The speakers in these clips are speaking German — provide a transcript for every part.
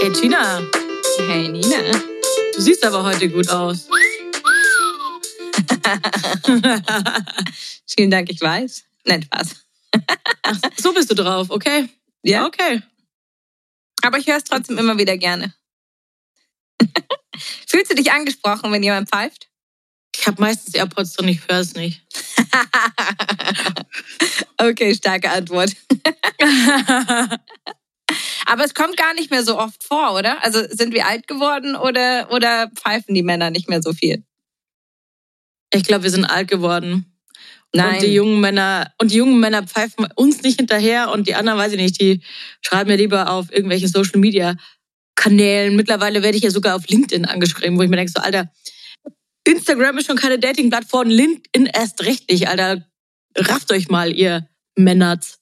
Hey Tina, Hey Nina. du siehst aber heute gut aus. Vielen Dank, ich weiß. Nein, Spaß. Ach, so bist du drauf, okay? Ja. Okay. Aber ich höre es trotzdem immer wieder gerne. Fühlst du dich angesprochen, wenn jemand pfeift? Ich habe meistens AirPods drin, ich höre es nicht. okay, starke Antwort. Aber es kommt gar nicht mehr so oft vor, oder? Also sind wir alt geworden oder, oder pfeifen die Männer nicht mehr so viel? Ich glaube, wir sind alt geworden. Nein. Und die jungen Männer, und die jungen Männer pfeifen uns nicht hinterher und die anderen, weiß ich nicht, die schreiben mir lieber auf irgendwelchen Social Media Kanälen. Mittlerweile werde ich ja sogar auf LinkedIn angeschrieben, wo ich mir denke, so, Alter, Instagram ist schon keine Dating-Plattform, LinkedIn erst recht nicht, Alter. Rafft euch mal, ihr Männers.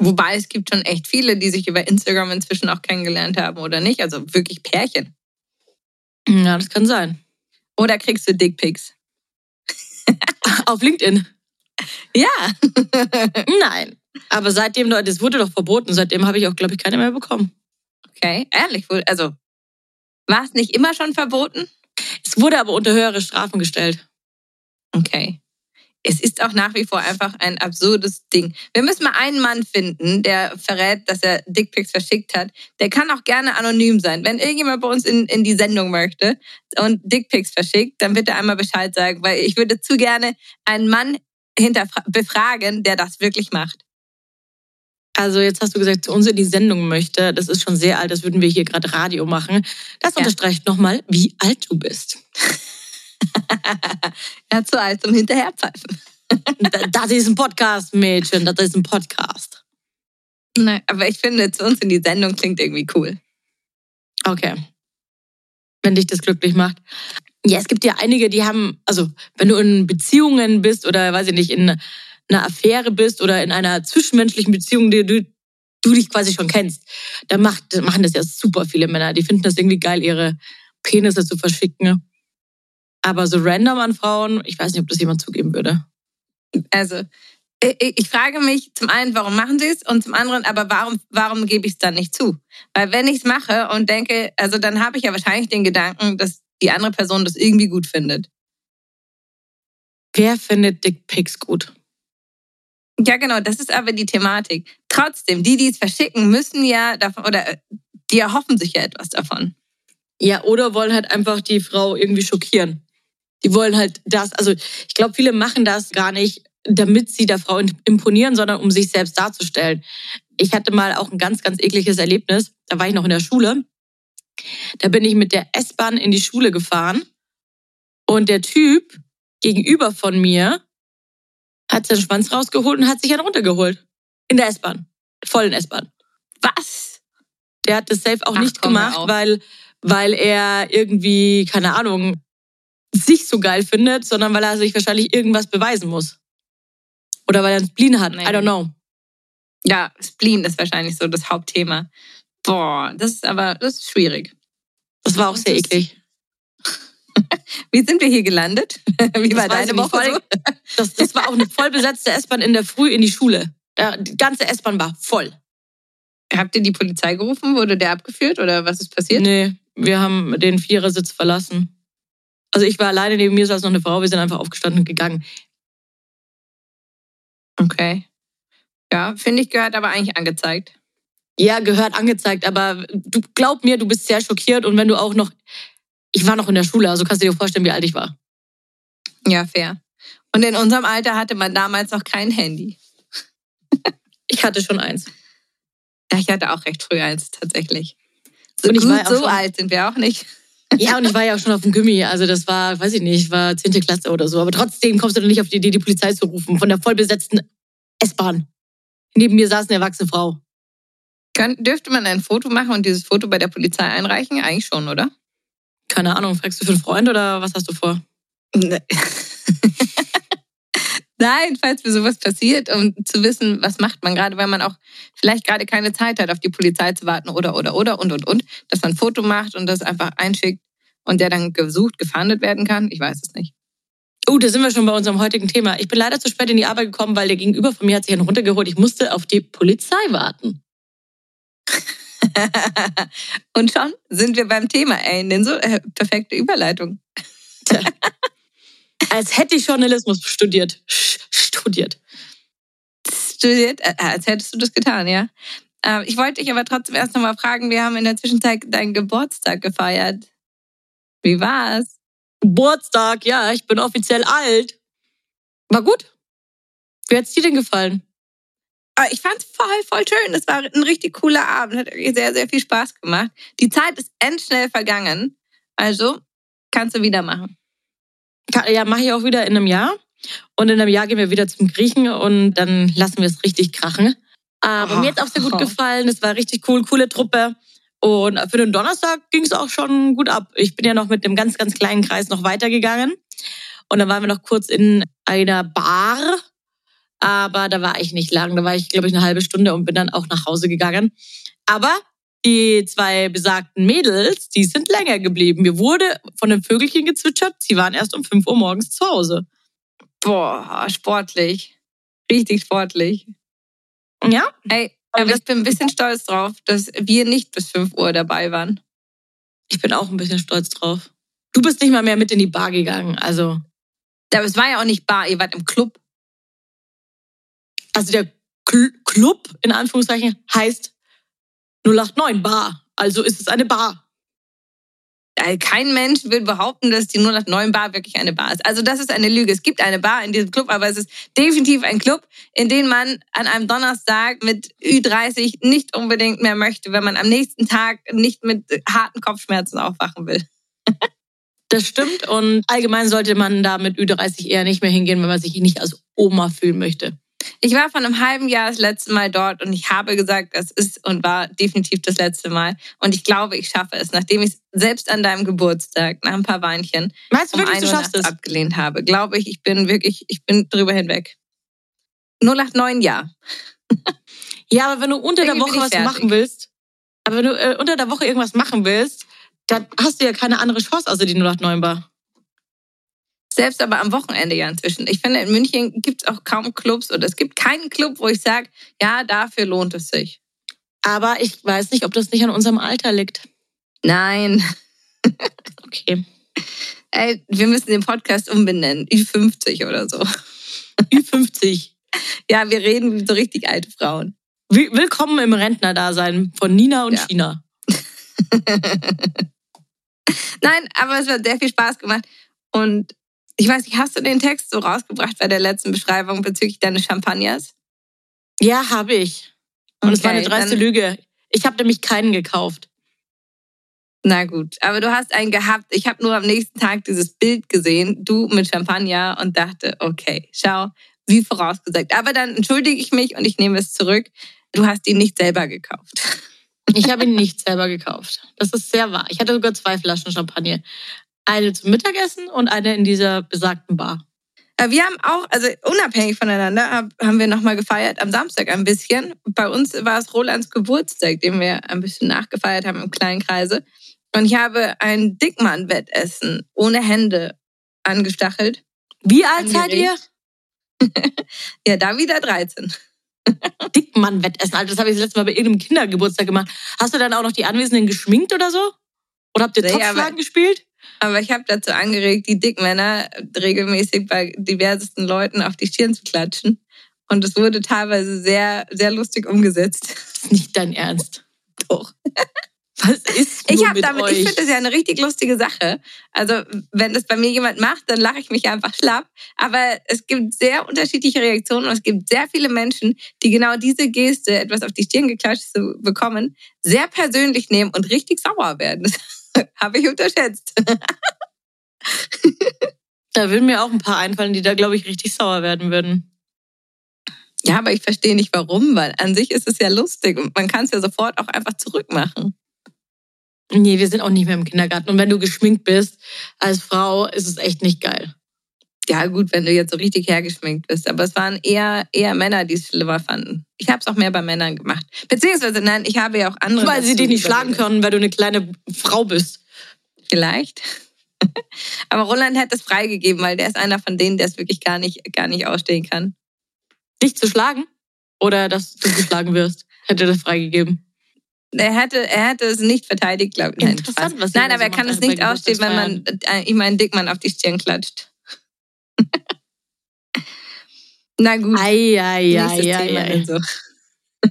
Wobei es gibt schon echt viele, die sich über Instagram inzwischen auch kennengelernt haben, oder nicht? Also wirklich Pärchen. Ja, das kann sein. Oder kriegst du Dickpics? Auf LinkedIn. Ja. Nein. Aber seitdem, das wurde doch verboten, seitdem habe ich auch, glaube ich, keine mehr bekommen. Okay, ehrlich wohl. Also war es nicht immer schon verboten? Es wurde aber unter höhere Strafen gestellt. Okay. Es ist auch nach wie vor einfach ein absurdes Ding. Wir müssen mal einen Mann finden, der verrät, dass er Dickpics verschickt hat. Der kann auch gerne anonym sein. Wenn irgendjemand bei uns in, in die Sendung möchte und Dickpics verschickt, dann bitte einmal Bescheid sagen, weil ich würde zu gerne einen Mann befragen, der das wirklich macht. Also jetzt hast du gesagt, zu uns in die Sendung möchte. Das ist schon sehr alt, das würden wir hier gerade Radio machen. Das Ja. unterstreicht nochmal, wie alt du bist. er ist zu alt zum Hinterherpfeifen. Das ist ein Podcast, Mädchen, das ist ein Podcast. Nein, aber ich finde, zu uns in die Sendung klingt irgendwie cool. Okay. Wenn dich das glücklich macht. Ja, es gibt ja einige, die haben, also wenn du in Beziehungen bist oder weiß ich nicht, in einer Affäre bist oder in einer zwischenmenschlichen Beziehung, die du, du dich quasi schon kennst, dann macht, machen das ja super viele Männer. Die finden das irgendwie geil, ihre Penisse zu verschicken. Aber so random an Frauen, ich weiß nicht, ob das jemand zugeben würde. Also, ich frage mich zum einen, warum machen sie es? Und zum anderen, aber warum, warum gebe ich es dann nicht zu? Weil wenn ich es mache und denke, also dann habe ich ja wahrscheinlich den Gedanken, dass die andere Person das irgendwie gut findet. Wer findet Dickpics gut? Ja, genau, das ist aber die Thematik. Trotzdem, die, die es verschicken, müssen ja davon, oder äh, die erhoffen sich ja etwas davon. Ja, oder wollen halt einfach die Frau irgendwie schockieren. Die wollen halt das, also ich glaube, viele machen das gar nicht, damit sie der Frau imponieren, sondern um sich selbst darzustellen. Ich hatte mal auch ein ganz, ganz ekliges Erlebnis. Da war ich noch in der Schule. Da bin ich mit der S-Bahn in die Schule gefahren und der Typ gegenüber von mir hat seinen Schwanz rausgeholt und hat sich einen runtergeholt. In der S-Bahn. Vollen S-Bahn. Was? Der hat das safe auch Ach, nicht gemacht, weil, weil er irgendwie, keine Ahnung, sich so geil findet, sondern weil er sich wahrscheinlich irgendwas beweisen muss. Oder weil er einen Spleen hat. Nee. I don't know. Ja, Spleen ist wahrscheinlich so das Hauptthema. Boah, das ist aber, das ist schwierig. Das war auch sehr eklig. Wie sind wir hier gelandet? Wie war Das deine. Woche so? Das, das war auch eine voll besetzte S-Bahn in der Früh in die Schule. Ja, die ganze S-Bahn war voll. Habt ihr die Polizei gerufen? Wurde der abgeführt oder was ist passiert? Nee, wir haben den Vierersitz verlassen. Also ich war alleine, neben mir saß noch eine Frau, wir sind einfach aufgestanden und gegangen. Okay. Ja, finde ich, gehört aber eigentlich angezeigt. Ja, gehört angezeigt, aber du glaub mir, du bist sehr schockiert und wenn du auch noch, ich war noch in der Schule, also kannst du dir vorstellen, wie alt ich war. Ja, fair. Und in unserem Alter hatte man damals noch kein Handy. Ich hatte schon eins. Ja, ich hatte auch recht früh eins tatsächlich. So gut, so alt sind wir auch nicht. Ja, und ich war ja auch schon auf dem Gimmi, also das war, weiß ich nicht, war 10. Klasse oder so, aber trotzdem kommst du doch nicht auf die Idee, die Polizei zu rufen von der vollbesetzten S-Bahn. Neben mir saß eine erwachsene Frau. Kann, dürfte man ein Foto machen und dieses Foto bei der Polizei einreichen? Eigentlich schon, oder? Keine Ahnung, fragst du für einen Freund oder was hast du vor? Nee. Nein, falls mir sowas passiert, um zu wissen, was macht man gerade, weil man auch vielleicht gerade keine Zeit hat, auf die Polizei zu warten oder, oder, oder und, und, und, dass man ein Foto macht und das einfach einschickt und der dann gesucht, gefahndet werden kann. Ich weiß es nicht. Oh, da sind wir schon bei unserem heutigen Thema. Ich bin leider zu spät in die Arbeit gekommen, weil der Gegenüber von mir hat sich einen runtergeholt. Ich musste auf die Polizei warten. und schon sind wir beim Thema. Ey, denn so äh, perfekte Überleitung. Als hätte ich Journalismus studiert. Studiert. Studiert, äh, als hättest du das getan, ja. Ähm, ich wollte dich aber trotzdem erst nochmal fragen, wir haben in der Zwischenzeit deinen Geburtstag gefeiert. Wie war's? Geburtstag, ja, ich bin offiziell alt. War gut. Wie hat's dir denn gefallen? Ah, ich fand's voll, voll schön. Es war ein richtig cooler Abend. Hat sehr, sehr viel Spaß gemacht. Die Zeit ist endschnell vergangen. Also kannst du wieder machen. Ja, mache ich auch wieder in einem Jahr. Und in einem Jahr gehen wir wieder zum Griechen und dann lassen wir es richtig krachen. Aber oh. mir hat auch sehr gut gefallen. Es war richtig cool, coole Truppe. Und für den Donnerstag ging es auch schon gut ab. Ich bin ja noch mit einem ganz, ganz kleinen Kreis noch weitergegangen. Und dann waren wir noch kurz in einer Bar. Aber da war ich nicht lang. Da war ich, glaube ich, eine halbe Stunde und bin dann auch nach Hause gegangen. Aber die zwei besagten Mädels, die sind länger geblieben. Mir wurde von den Vögelchen gezwitschert, sie waren erst um 5 Uhr morgens zu Hause. Boah, sportlich. Richtig sportlich. Ja? Ey, aber ich bin ein bisschen stolz drauf, dass wir nicht bis 5 Uhr dabei waren. Ich bin auch ein bisschen stolz drauf. Du bist nicht mal mehr mit in die Bar gegangen, also. Aber es war ja auch nicht Bar, ihr wart im Club. Also der Cl Club, in Anführungszeichen, heißt 089 Bar. Also ist es eine Bar. Kein Mensch will behaupten, dass die 089 Bar wirklich eine Bar ist. Also das ist eine Lüge. Es gibt eine Bar in diesem Club, aber es ist definitiv ein Club, in den man an einem Donnerstag mit Ü30 nicht unbedingt mehr möchte, wenn man am nächsten Tag nicht mit harten Kopfschmerzen aufwachen will. Das stimmt und allgemein sollte man da mit Ü30 eher nicht mehr hingehen, wenn man sich nicht als Oma fühlen möchte. Ich war vor einem halben Jahr das letzte Mal dort und ich habe gesagt, das ist und war definitiv das letzte Mal. Und ich glaube, ich schaffe es, nachdem ich es selbst an deinem Geburtstag nach ein paar Weinchen Meinst du um wirklich, du schaffst es? abgelehnt habe. Glaube ich, ich bin wirklich, ich bin drüber hinweg. 089 ja. ja, aber wenn du unter der Woche was machen willst, aber wenn du äh, unter der Woche irgendwas machen willst, dann hast du ja keine andere Chance außer die 089 Bar. Selbst aber am Wochenende ja inzwischen. Ich finde, in München gibt es auch kaum Clubs oder es gibt keinen Club, wo ich sage, ja, dafür lohnt es sich. Aber ich weiß nicht, ob das nicht an unserem Alter liegt. Nein. okay. Ey, wir müssen den Podcast umbenennen. Ü50 oder so. Ü50. ja, wir reden wie so richtig alte Frauen. Willkommen im Rentnerdasein von Nina und ja. China. Nein, aber es hat sehr viel Spaß gemacht. Und ich weiß nicht, hast du den Text so rausgebracht bei der letzten Beschreibung bezüglich deines Champagners? Ja, habe ich. Und okay, es war eine dreiste Lüge. Ich habe nämlich keinen gekauft. Na gut, aber du hast einen gehabt. Ich habe nur am nächsten Tag dieses Bild gesehen, du mit Champagner und dachte, okay, schau, wie vorausgesagt. Aber dann entschuldige ich mich und ich nehme es zurück. Du hast ihn nicht selber gekauft. Ich habe ihn nicht selber gekauft. Das ist sehr wahr. Ich hatte sogar zwei Flaschen Champagner. Eine zum Mittagessen und eine in dieser besagten Bar. Äh, wir haben auch, also unabhängig voneinander, haben wir nochmal gefeiert am Samstag ein bisschen. Bei uns war es Rolands Geburtstag, den wir ein bisschen nachgefeiert haben im kleinen Kreise. Und ich habe ein Dickmann-Wettessen ohne Hände angestachelt. Wie alt seid ihr? ja, da wieder 13. Dickmann-Wettessen, also das habe ich das letzte Mal bei irgendeinem Kindergeburtstag gemacht. Hast du dann auch noch die Anwesenden geschminkt oder so? Oder habt ihr nee, Topflagen gespielt? Aber ich habe dazu angeregt, die Dickmänner regelmäßig bei diversesten Leuten auf die Stirn zu klatschen. Und es wurde teilweise sehr, sehr lustig umgesetzt. Das ist nicht dein Ernst. Doch. Was ist ich habe damit, ich finde das ja eine richtig lustige Sache. Also wenn das bei mir jemand macht, dann lache ich mich einfach schlapp. Aber es gibt sehr unterschiedliche Reaktionen und es gibt sehr viele Menschen, die genau diese Geste, etwas auf die Stirn geklatscht zu bekommen, sehr persönlich nehmen und richtig sauer werden. Habe ich unterschätzt. da würden mir auch ein paar einfallen, die da, glaube ich, richtig sauer werden würden. Ja, aber ich verstehe nicht warum, weil an sich ist es ja lustig und man kann es ja sofort auch einfach zurückmachen. Nee, wir sind auch nicht mehr im Kindergarten. Und wenn du geschminkt bist als Frau, ist es echt nicht geil. Ja, gut, wenn du jetzt so richtig hergeschminkt bist. Aber es waren eher, eher Männer, die es schlimmer fanden. Ich habe es auch mehr bei Männern gemacht. Beziehungsweise, nein, ich habe ja auch andere. Weil sie dich nicht schlagen können, weil du eine kleine Frau bist. Vielleicht. Aber Roland hätte es freigegeben, weil der ist einer von denen, der es wirklich gar nicht, gar nicht ausstehen kann. Dich zu schlagen? Oder dass du geschlagen wirst? Hätte das freigegeben. Er hätte, er hätte es nicht verteidigt, glaube ich. Nein, Interessant, Spaß. was Nein aber er so kann macht es nicht ausstehen, wenn man äh, ihm einen Dickmann auf die Stirn klatscht. Na gut, Ei, ei, ei, ei, ei. denn So.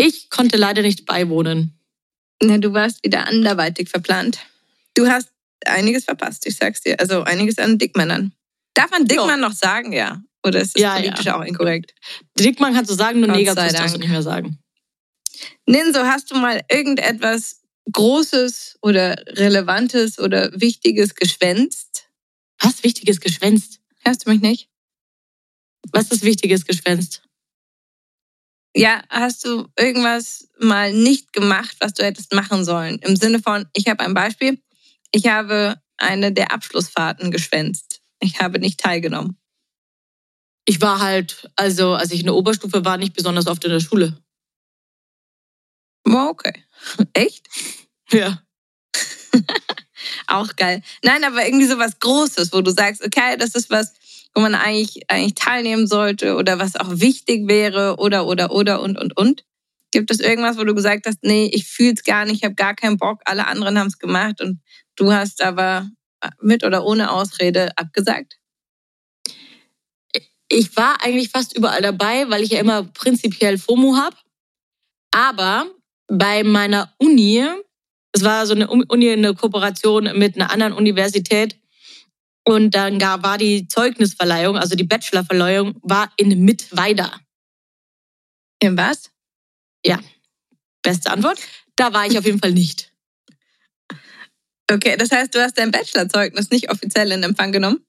Ich konnte leider nicht beiwohnen. Na, du warst wieder anderweitig verplant. Du hast einiges verpasst, ich sag's dir. Also einiges an Dickmännern. Darf man Dickmann noch sagen, ja? Oder ist das Ja, politisch auch inkorrekt? Dickmann kannst du sagen, nur Negerkuss darfst du nicht mehr sagen. Ninso, hast du mal irgendetwas Großes oder Relevantes oder Wichtiges geschwänzt? Was Wichtiges geschwänzt? Hörst du mich nicht? Was ist Wichtiges geschwänzt? Ja, hast du irgendwas mal nicht gemacht, was du hättest machen sollen? Im Sinne von, ich habe ein Beispiel. Ich habe eine der Abschlussfahrten geschwänzt. Ich habe nicht teilgenommen. Ich war halt, also als ich in der Oberstufe war, nicht besonders oft in der Schule. Okay. Echt? Ja. Auch geil. Nein, aber irgendwie so was Großes, wo du sagst, okay, das ist was, wo man eigentlich, eigentlich teilnehmen sollte oder was auch wichtig wäre oder, oder, oder und, und, und. Gibt es irgendwas, wo du gesagt hast, nee, ich fühle es gar nicht, ich habe gar keinen Bock, alle anderen haben es gemacht und du hast aber mit oder ohne Ausrede abgesagt? Ich war eigentlich fast überall dabei, weil ich ja immer prinzipiell FOMO habe. Aber bei meiner Uni, es war so eine Uni, eine Kooperation mit einer anderen Universität. Und dann gab, war die Zeugnisverleihung, also die Bachelorverleihung, war in Mittweida. In was? Beste Antwort. Da war ich auf jeden Fall nicht. Okay, das heißt, du hast dein Bachelorzeugnis nicht offiziell in Empfang genommen?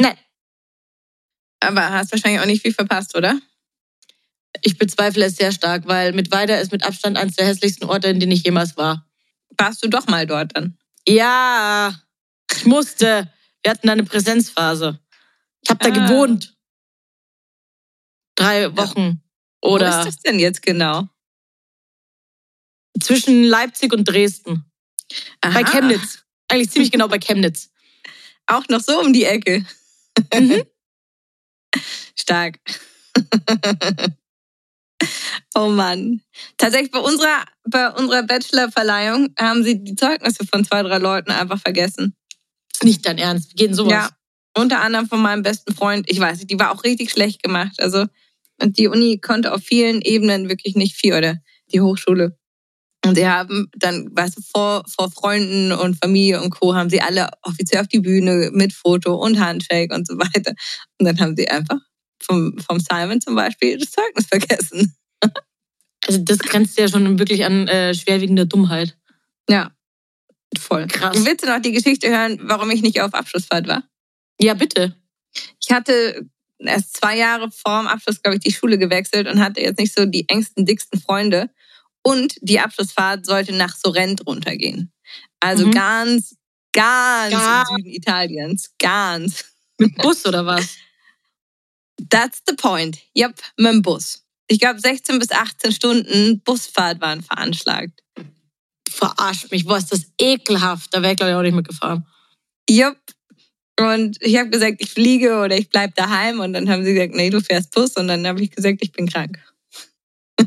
Nein. Aber hast wahrscheinlich auch nicht viel verpasst, oder? Ich bezweifle es sehr stark, weil Mittweida ist mit Abstand eines der hässlichsten Orte, in denen ich jemals war. Warst du doch mal dort dann? Ja, ich musste. Wir hatten da eine Präsenzphase. Ich habe da Ah. gewohnt. Drei Wochen. Wo Oder ist das denn jetzt genau? zwischen Leipzig und Dresden. Bei Aha. Chemnitz. Eigentlich ziemlich genau bei Chemnitz. Auch noch so um die Ecke. Mhm. Stark. oh Mann. Tatsächlich bei unserer, bei unserer Bachelorverleihung haben sie die Zeugnisse von zwei, drei Leuten einfach vergessen. Nicht dein Ernst. Wie geht denn sowas? Ja. Unter anderem von meinem besten Freund. Ich weiß nicht, die war auch richtig schlecht gemacht. Also, und die Uni konnte auf vielen Ebenen wirklich nicht viel, oder die Hochschule. Und sie haben dann, weißt du, vor, vor Freunden und Familie und Co. haben sie alle offiziell auf die Bühne mit Foto und Handshake und so weiter. Und dann haben sie einfach vom, vom Simon zum Beispiel das Zeugnis vergessen. Also das grenzt ja schon wirklich an äh, schwerwiegende Dummheit. Ja, voll. Krass. Willst du noch die Geschichte hören, warum ich nicht auf Abschlussfahrt war? Ja, bitte. Ich hatte erst zwei Jahre vor dem Abschluss, glaube ich, die Schule gewechselt und hatte jetzt nicht so die engsten, dicksten Freunde. Und die Abschlussfahrt sollte nach Sorrent runtergehen. Also Mhm. ganz, ganz Ganz. im Süden Italiens. Ganz. Mit Bus oder was? That's the point. Yep, mit dem Bus. Ich glaube, 16 bis 18 Stunden Busfahrt waren veranschlagt. Verarscht mich. Boah, ist das ekelhaft. Da wäre ich, glaube ich, auch nicht mitgefahren. Yep. Und ich habe gesagt, ich fliege oder ich bleib daheim. Und dann haben sie gesagt, nee, du fährst Bus. Und dann habe ich gesagt, ich bin krank.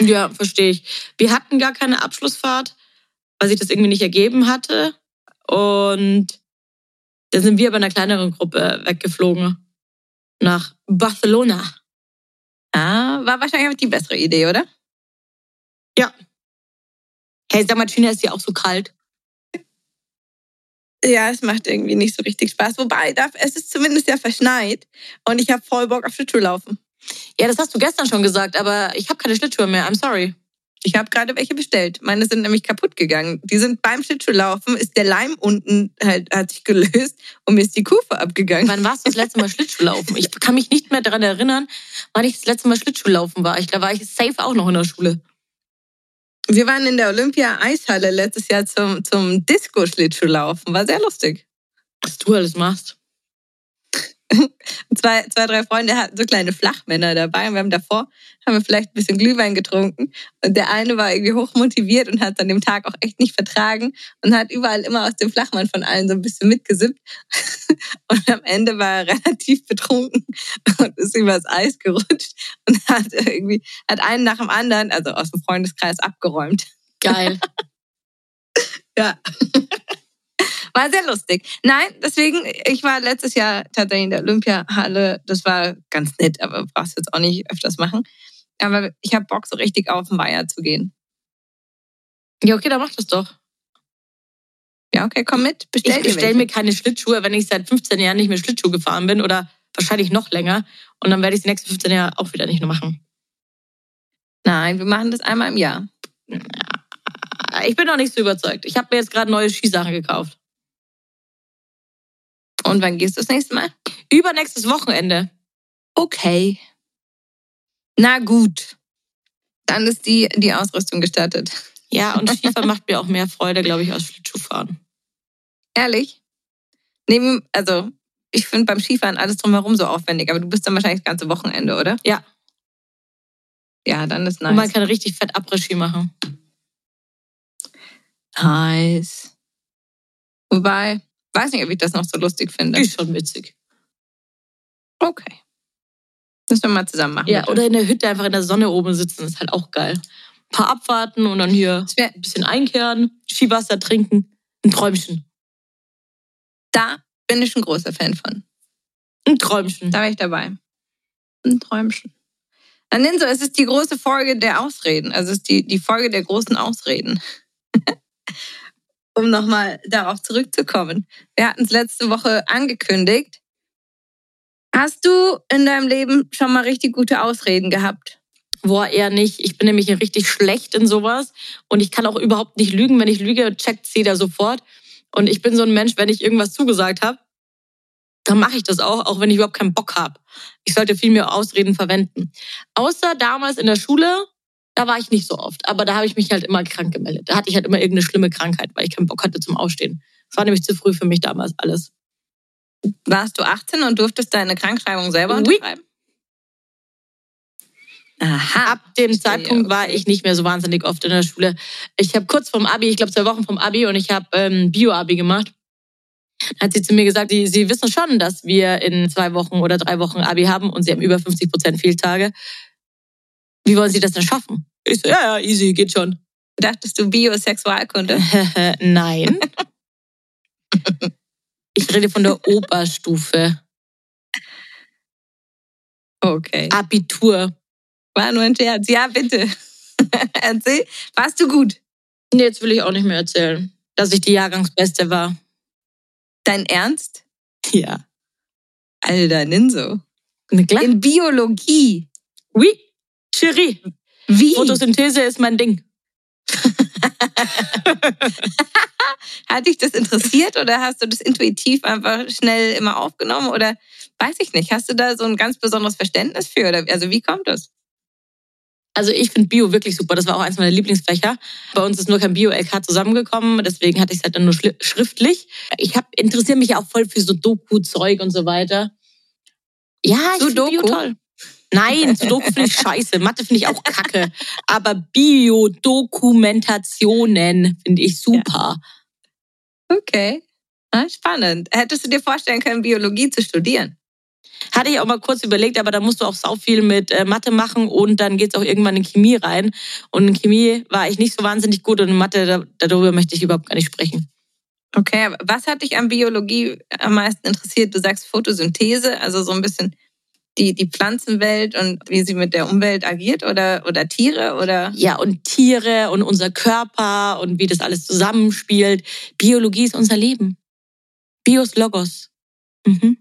Ja, verstehe ich. Wir hatten gar keine Abschlussfahrt, weil sich das irgendwie nicht ergeben hatte. Und dann sind wir bei einer kleineren Gruppe weggeflogen. Nach Barcelona. War wahrscheinlich auch die bessere Idee, oder? Hey, sag mal, China ist ja auch so kalt. Ja, es macht irgendwie nicht so richtig Spaß. Wobei, es ist zumindest ja verschneit. Und ich habe voll Bock auf Schlittschuh laufen. Ja, das hast du gestern schon gesagt, aber ich habe keine Schlittschuhe mehr. I'm sorry. Ich habe gerade welche bestellt. Meine sind nämlich kaputt gegangen. Die sind beim Schlittschuhlaufen, ist der Leim unten halt, hat sich gelöst und mir ist die Kufe abgegangen. Wann warst du das letzte Mal Schlittschuhlaufen? Ich kann mich nicht mehr daran erinnern, wann ich das letzte Mal Schlittschuhlaufen war. Ich, da war ich safe auch noch in der Schule. Wir waren in der Olympia-Eishalle letztes Jahr zum, zum Disco-Schlittschuhlaufen. War sehr lustig. Was du alles machst. Zwei, zwei, drei Freunde hatten so kleine Flachmänner dabei und wir haben davor, haben wir vielleicht ein bisschen Glühwein getrunken und der eine war irgendwie hochmotiviert und hat an dem Tag auch echt nicht vertragen und hat überall immer aus dem Flachmann von allen so ein bisschen mitgesippt und am Ende war er relativ betrunken und ist übers Eis gerutscht und hat irgendwie, hat einen nach dem anderen, also aus dem Freundeskreis abgeräumt. Geil. ja. War sehr lustig. Nein, deswegen, ich war letztes Jahr tatsächlich in der Olympiahalle. Das war ganz nett, aber brauchst jetzt auch nicht öfters machen. Aber ich habe Bock, so richtig auf den Weiher zu gehen. Ja, okay, dann mach das doch. Ja, okay, komm mit. Bestell ich bestelle mir keine Schlittschuhe, wenn ich seit 15 Jahren nicht mehr Schlittschuh gefahren bin oder wahrscheinlich noch länger. Und dann werde ich die nächsten 15 Jahre auch wieder nicht mehr machen. Nein, wir machen das einmal im Jahr. Ich bin noch nicht so überzeugt. Ich habe mir jetzt gerade neue Skisachen gekauft. Und wann gehst du das nächste Mal? Übernächstes Wochenende. Okay. Na gut. Dann ist die, die Ausrüstung gestattet. Ja, und Skifahren macht mir auch mehr Freude, glaube ich, als Schlittschuhfahren. Ehrlich? Neben, also, ich finde beim Skifahren alles drumherum so aufwendig, aber du bist dann wahrscheinlich das ganze Wochenende, oder? Ja. Ja, dann ist nice. Und man kann richtig fett Après-Ski machen. Nice. Wobei, weiß nicht, ob ich das noch so lustig finde. Ist schon witzig. Okay. Müssen wir mal zusammen machen. Ja, bitte. oder in der Hütte einfach in der Sonne oben sitzen, ist halt auch geil. Ein paar abwarten und dann hier ein bisschen einkehren, Skiwasser trinken, ein Träumchen. da bin ich ein großer Fan von. Ein Träumchen. Da wäre ich dabei. Ein Träumchen. Aninso, es ist die große Folge der Ausreden. Also es ist die, die Folge der großen Ausreden. um nochmal darauf zurückzukommen. Wir hatten es letzte Woche angekündigt. Hast du in deinem Leben schon mal richtig gute Ausreden gehabt? Boah, eher nicht. Ich bin nämlich richtig schlecht in sowas. Und ich kann auch überhaupt nicht lügen. Wenn ich lüge, checkt sie da sofort. Und ich bin so ein Mensch, wenn ich irgendwas zugesagt habe, dann mache ich das auch, auch wenn ich überhaupt keinen Bock habe. Ich sollte viel mehr Ausreden verwenden. Außer damals in der Schule, da war ich nicht so oft. Aber da habe ich mich halt immer krank gemeldet. Da hatte ich halt immer irgendeine schlimme Krankheit, weil ich keinen Bock hatte zum Aufstehen. Das war nämlich zu früh für mich damals alles. Warst du 18 und durftest deine Krankschreibung selber unterschreiben? Aha. Ab dem Zeitpunkt war ich nicht mehr so wahnsinnig oft in der Schule. Ich habe kurz vorm Abi, ich glaube zwei Wochen vom Abi und ich habe ähm, Bio-Abi gemacht. Dann hat sie zu mir gesagt, sie, sie wissen schon, dass wir in zwei Wochen oder drei Wochen Abi haben und sie haben über 50 Prozent Fehltage. Wie wollen Sie das denn schaffen? Ich so, ja, ja, easy, geht schon. Dachtest du Biosexualkunde? Nein. Ich rede von der Oberstufe. Okay. Abitur. War nur ein Scherz. Ja, bitte. Erzähl. Warst du gut? Nee, jetzt will ich auch nicht mehr erzählen, dass ich die Jahrgangsbeste war. Dein Ernst? Ja. Alter, Ninso. In Biologie. Oui, Chérie. Wie? Photosynthese ist mein Ding. Hat dich das interessiert oder hast du das intuitiv einfach schnell immer aufgenommen oder weiß ich nicht? Hast du da so ein ganz besonderes Verständnis für oder also wie kommt das? Also ich finde Bio wirklich super. Das war auch eins meiner Lieblingsfächer. Bei uns ist nur kein Bio-LK zusammengekommen, deswegen hatte ich es halt dann nur schriftlich. Ich hab, interessiere mich ja auch voll für so Doku-Zeug und so weiter. Ja, ich finde Sudoku? Bio toll. Nein, Sudoku finde ich scheiße. Mathe finde ich auch kacke. Aber Bio-Dokumentationen finde ich super. Okay. Ah, spannend. Hättest du dir vorstellen können, Biologie zu studieren? Hatte ich auch mal kurz überlegt, aber da musst du auch sau viel mit äh, Mathe machen und dann geht's auch irgendwann in Chemie rein. Und in Chemie war ich nicht so wahnsinnig gut und in Mathe, da, darüber möchte ich überhaupt gar nicht sprechen. Okay, was hat dich an Biologie am meisten interessiert? Du sagst Photosynthese, also so ein bisschen die, die Pflanzenwelt und wie sie mit der Umwelt agiert oder, oder Tiere oder? Ja, und Tiere und unser Körper und wie das alles zusammenspielt. Biologie ist unser Leben. Bios Logos. Mhm.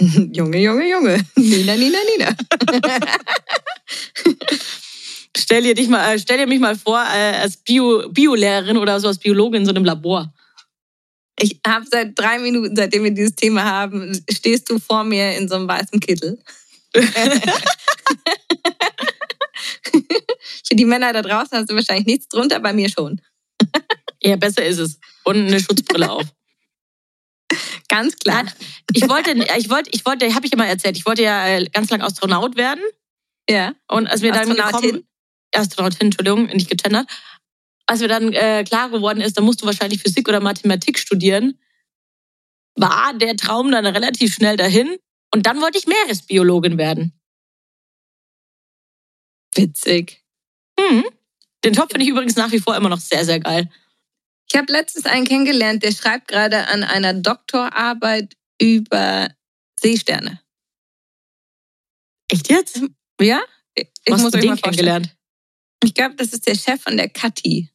Junge, Junge, Junge. Nina, Nina, Nina. Stell dir, dich mal, äh, stell dir mich mal vor, äh, als Bio, Biolehrerin oder so als Biologin in so einem Labor. Ich habe seit drei Minuten, seitdem wir dieses Thema haben, stehst du vor mir in so einem weißen Kittel. Für die Männer da draußen hast du wahrscheinlich nichts drunter, bei mir schon. ja, besser ist es. Und eine Schutzbrille auf. Ganz klar. Ich wollte, ich wollte, ich wollte, habe ich immer erzählt, ich wollte ja äh, ganz lang Astronaut werden. Ja. Und als wir dann Astronautin? gekommen, Astronautin, Entschuldigung, nicht getendert. Als mir dann äh, klar geworden ist, da musst du wahrscheinlich Physik oder Mathematik studieren, war der Traum dann relativ schnell dahin. Und dann wollte ich Meeresbiologin werden. Witzig. Hm. Den Job finde ich übrigens nach wie vor immer noch sehr, sehr geil. Ich habe letztens einen kennengelernt, der schreibt gerade an einer Doktorarbeit über Seesterne. Echt jetzt? Ja? Ich Was muss euch den mal vorstellen. kennengelernt? Ich glaube, das ist der Chef von der Kathi.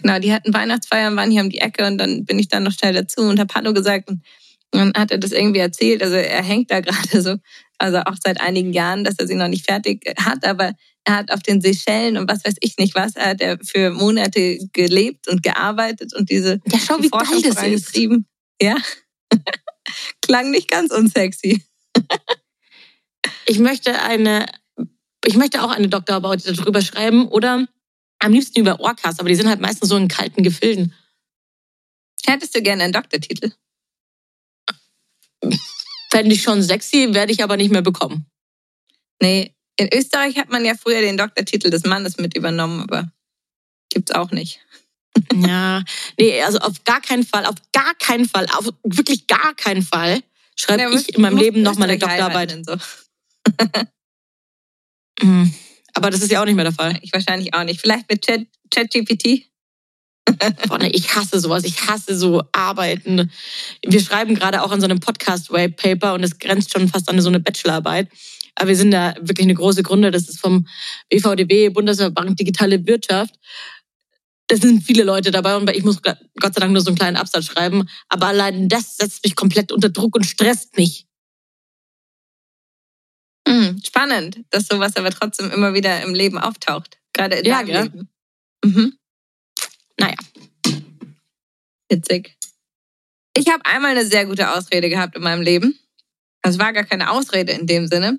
Genau, die hatten Weihnachtsfeiern, waren hier um die Ecke und dann bin ich dann noch schnell dazu und habe Hallo gesagt und dann hat er das irgendwie erzählt. Also er hängt da gerade so, also auch seit einigen Jahren, dass er sie noch nicht fertig hat, aber er hat auf den Seychellen und was weiß ich nicht was, er hat er für Monate gelebt und gearbeitet und diese Ja, schau, wie geil Forschung das ist. vorangetrieben. Ja. Klang nicht ganz unsexy. Ich möchte eine, ich möchte auch eine Doktorarbeit darüber schreiben oder am liebsten über Orcas, aber die sind halt meistens so in kalten Gefilden. Hättest du gerne einen Doktortitel? Fände ich schon sexy, werde ich aber nicht mehr bekommen. Nee, in Österreich hat man ja früher den Doktortitel des Mannes mit übernommen, aber gibt's auch nicht. Ja, nee, also auf gar keinen Fall, auf gar keinen Fall, auf wirklich gar keinen Fall schreibe Ja, ich in meinem Leben nochmal eine Doktorarbeit. So. Mhm. Aber das ist ja auch nicht mehr der Fall. Ich wahrscheinlich auch nicht. Vielleicht mit Chat- ChatGPT. Boah, nee, ich hasse sowas. Ich hasse so Arbeiten. Wir schreiben gerade auch an so einem Podcast-White Paper und es grenzt schon fast an so eine Bachelorarbeit. Aber wir sind da wirklich eine große Gründe. Das ist vom BVDW, Bundesverband Digitale Wirtschaft. Da sind viele Leute dabei und ich muss Gott sei Dank nur so einen kleinen Absatz schreiben. Aber allein das setzt mich komplett unter Druck und stresst mich. Hm, spannend, dass sowas aber trotzdem immer wieder im Leben auftaucht. Gerade in Ja, deinem gell? Leben. Mhm. Naja. Witzig. Ich habe einmal eine sehr gute Ausrede gehabt in meinem Leben. Es war gar keine Ausrede in dem Sinne.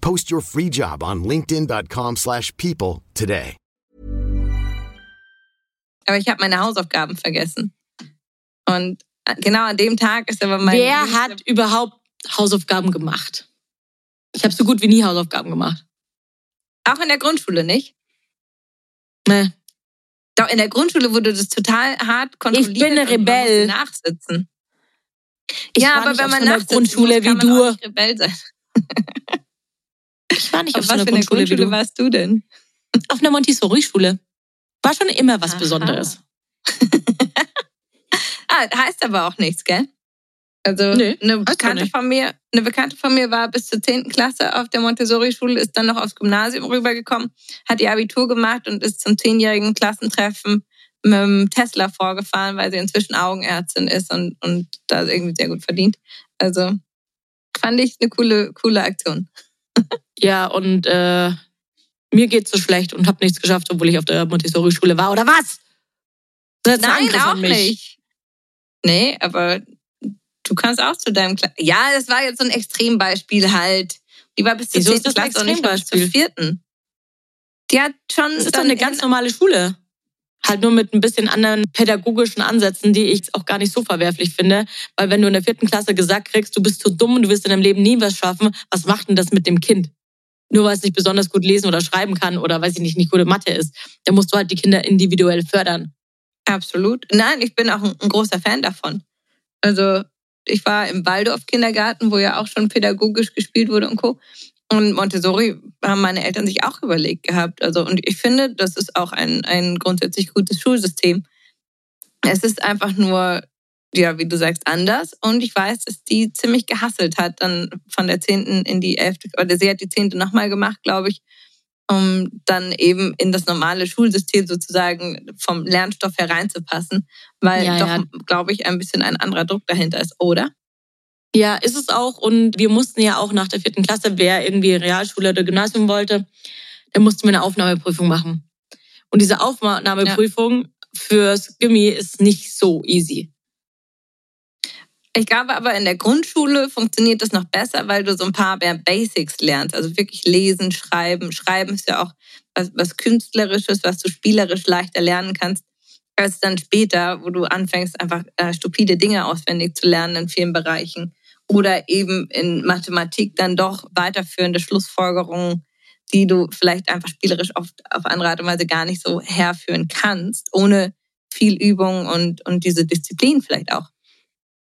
Post your free job on linkedin.com/people slash people today. Aber ich habe meine Hausaufgaben vergessen. Und genau an dem Tag ist aber mein. Wer hat überhaupt Hausaufgaben gemacht? Ich habe so gut wie nie Hausaufgaben gemacht. Auch in der Grundschule nicht? Nee. Doch, in der Grundschule wurde das total hart kontrolliert. Ich bin eine Rebell. nachsitzen. Ich ja, aber wenn man so nachsitzen Grundschule muss, kann wie man du. Rebell sein. Ich war nicht Auf auf so was einer für eine Grundschule, Grundschule du. warst du denn? Auf einer Montessori-Schule. War schon immer was Aha. Besonderes. ah, heißt aber auch nichts, gell? Also Nee, eine Bekannte von mir, eine Bekannte von mir war bis zur 10. Klasse auf der Montessori-Schule, ist dann noch aufs Gymnasium rübergekommen, hat ihr Abitur gemacht und ist zum zehnjährigen Klassentreffen mit dem Tesla vorgefahren, weil sie inzwischen Augenärztin ist und, und da irgendwie sehr gut verdient. Also fand ich eine coole, coole Aktion. Ja, und äh, mir geht's so schlecht und habe nichts geschafft, obwohl ich auf der Montessori-Schule war. Oder was? Das Nein, auch nicht. Nee, aber du kannst auch zu deinem Kla Ja, das war jetzt so ein Extrembeispiel halt. Die war bis zur Wieso ist 10. das ein Klasse und nicht bis zur vierten. Die hat schon Das ist doch eine in- ganz normale Schule. Halt nur mit ein bisschen anderen pädagogischen Ansätzen, die ich auch gar nicht so verwerflich finde. Weil wenn du in der vierten Klasse gesagt kriegst, du bist zu dumm und du wirst in deinem Leben nie was schaffen, was macht denn das mit dem Kind? Nur weil es nicht besonders gut lesen oder schreiben kann oder weiß ich nicht, nicht gute Mathe ist. Da musst du halt die Kinder individuell fördern. Absolut. Nein, ich bin auch ein, ein großer Fan davon. Also ich war im Waldorf-Kindergarten, wo ja auch schon pädagogisch gespielt wurde und Co. Und Montessori haben meine Eltern sich auch überlegt gehabt. Also, und ich finde, das ist auch ein, ein grundsätzlich gutes Schulsystem. Es ist einfach nur, ja, wie du sagst, anders. Und ich weiß, dass die ziemlich gehasselt hat, dann von der zehnten in die elfte, oder sie hat die zehnte nochmal gemacht, glaube ich, um dann eben in das normale Schulsystem sozusagen vom Lernstoff hereinzupassen, weil ja, doch, ja. glaube ich, ein bisschen ein anderer Druck dahinter ist, oder? Ja, ist es auch. Und wir mussten ja auch nach der vierten Klasse, wer irgendwie Realschule oder Gymnasium wollte, der musste mir eine Aufnahmeprüfung machen. Und diese Aufnahmeprüfung ja. fürs Gimmi ist nicht so easy. Ich glaube aber in der Grundschule funktioniert das noch besser, weil du so ein paar mehr Basics lernst. Also wirklich lesen, schreiben. Schreiben ist ja auch was, was Künstlerisches, was du spielerisch leichter lernen kannst, als dann später, wo du anfängst, einfach äh, stupide Dinge auswendig zu lernen in vielen Bereichen. Oder eben in Mathematik dann doch weiterführende Schlussfolgerungen, die du vielleicht einfach spielerisch oft auf andere Art und Weise gar nicht so herführen kannst, ohne viel Übung und, und diese Disziplin vielleicht auch.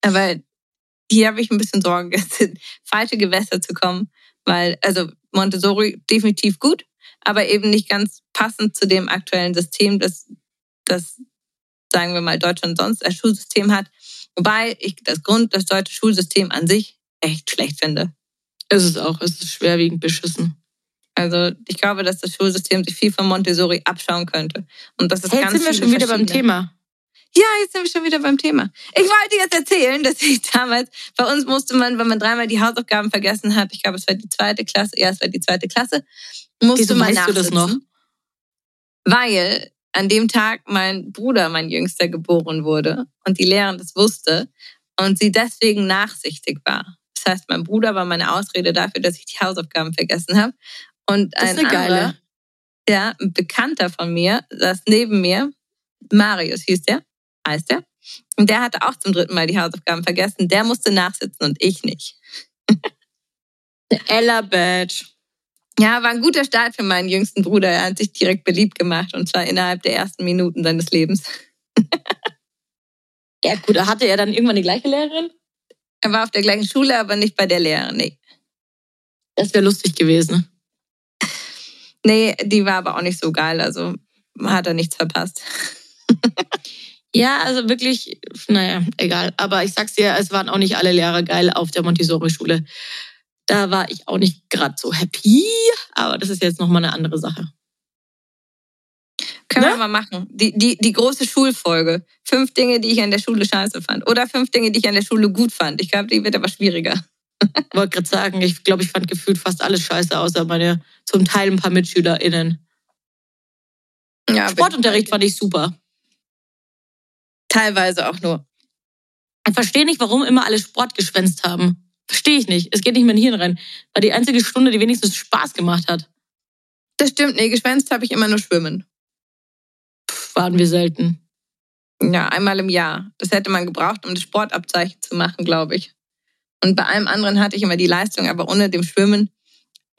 Aber hier habe ich ein bisschen Sorge, in falsche Gewässer zu kommen, weil, also Montessori definitiv gut, aber eben nicht ganz passend zu dem aktuellen System, das, das sagen wir mal, Deutschland sonst als Schulsystem hat. Wobei ich das Grund, das deutsche Schulsystem an sich echt schlecht finde. Es ist auch, es ist schwerwiegend beschissen. Also ich glaube, dass das Schulsystem sich viel von Montessori abschauen könnte. Und das ist hey, ganz jetzt sind wir schon wieder beim Thema. Ja, jetzt sind wir schon wieder beim Thema. Ich wollte jetzt erzählen, dass ich damals, bei uns musste man, wenn man dreimal die Hausaufgaben vergessen hat, ich glaube, es war die zweite Klasse, ja, es war die zweite Klasse, musste Wieso man weißt nachsitzen. du das noch? Weil an dem Tag mein Bruder, mein Jüngster, geboren wurde und die Lehrerin das wusste und sie deswegen nachsichtig war. Das heißt, mein Bruder war meine Ausrede dafür, dass ich die Hausaufgaben vergessen habe. Und ein das ist eine anderer, geile. ja, ein Bekannter von mir saß neben mir, Marius hieß der, heißt er. Und der hatte auch zum dritten Mal die Hausaufgaben vergessen. Der musste nachsitzen und ich nicht. Ella Badge. Ja, war ein guter Start für meinen jüngsten Bruder. Er hat sich direkt beliebt gemacht und zwar innerhalb der ersten Minuten seines Lebens. ja, gut, hatte er dann irgendwann die gleiche Lehrerin? Er war auf der gleichen Schule, aber nicht bei der Lehrerin, nee. Das wäre lustig gewesen. Nee, die war aber auch nicht so geil, also hat er nichts verpasst. Ja, also wirklich, naja, egal. Aber ich sag's dir, es waren auch nicht alle Lehrer geil auf der Montessori-Schule. Da war ich auch nicht gerade so happy, aber das ist jetzt nochmal eine andere Sache. Können ne? wir mal machen. Die, die, die große Schulfolge. Fünf Dinge, die ich an der Schule scheiße fand. Oder fünf Dinge, die ich an der Schule gut fand. Ich glaube, die wird aber schwieriger. Wollte gerade sagen, ich glaube, ich fand gefühlt fast alles scheiße, außer meine zum Teil ein paar MitschülerInnen. Ja, Sportunterricht fand ich super. Teilweise auch nur. Ich verstehe nicht, warum immer alle Sport geschwänzt haben. Verstehe ich nicht. Es geht nicht mehr in Hirn rein. War die einzige Stunde, die wenigstens Spaß gemacht hat. Das stimmt. Nee, geschwänzt habe ich immer nur Schwimmen. Waren wir selten. Ja, einmal im Jahr. Das hätte man gebraucht, um das Sportabzeichen zu machen, glaube ich. Und bei allem anderen hatte ich immer die Leistung, aber ohne dem Schwimmen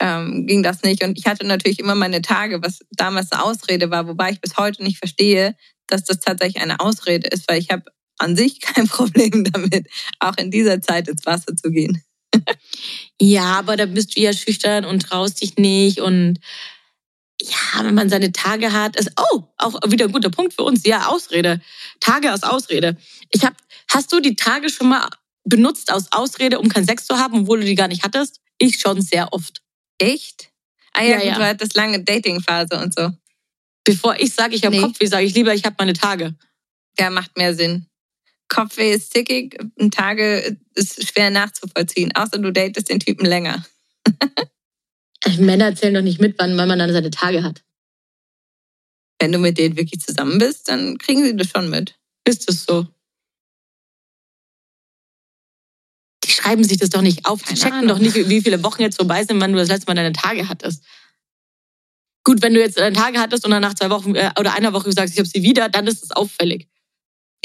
ähm, ging das nicht. Und ich hatte natürlich immer meine Tage, was damals eine Ausrede war, wobei ich bis heute nicht verstehe, dass das tatsächlich eine Ausrede ist, weil ich habe an sich kein Problem damit, auch in dieser Zeit ins Wasser zu gehen. ja, aber da bist du ja schüchtern und traust dich nicht und ja, wenn man seine Tage hat, ist oh, auch wieder ein guter Punkt für uns. Ja, Ausrede. Tage als Ausrede. Ich hab, hast du die Tage schon mal benutzt als Ausrede, um keinen Sex zu haben, obwohl du die gar nicht hattest? Ich schon sehr oft. Echt? Ah ja, ja, ja. du hattest lange Datingphase und so. Bevor ich sage, ich habe nee. Kopfweh, sage ich lieber, ich habe meine Tage. Ja, macht mehr Sinn. Kopfweh ist zickig, Tage ist schwer nachzuvollziehen, außer du datest den Typen länger. Männer zählen doch nicht mit, wann man dann seine Tage hat. Wenn du mit denen wirklich zusammen bist, dann kriegen sie das schon mit. Ist es so? Die schreiben sich das doch nicht auf. Die Keine checken Ahnung. doch nicht, wie viele Wochen jetzt vorbei sind, wann du das letzte Mal deine Tage hattest. Gut, wenn du jetzt deine Tage hattest und dann nach zwei Wochen äh, oder einer Woche sagst, ich habe sie wieder, dann ist es auffällig.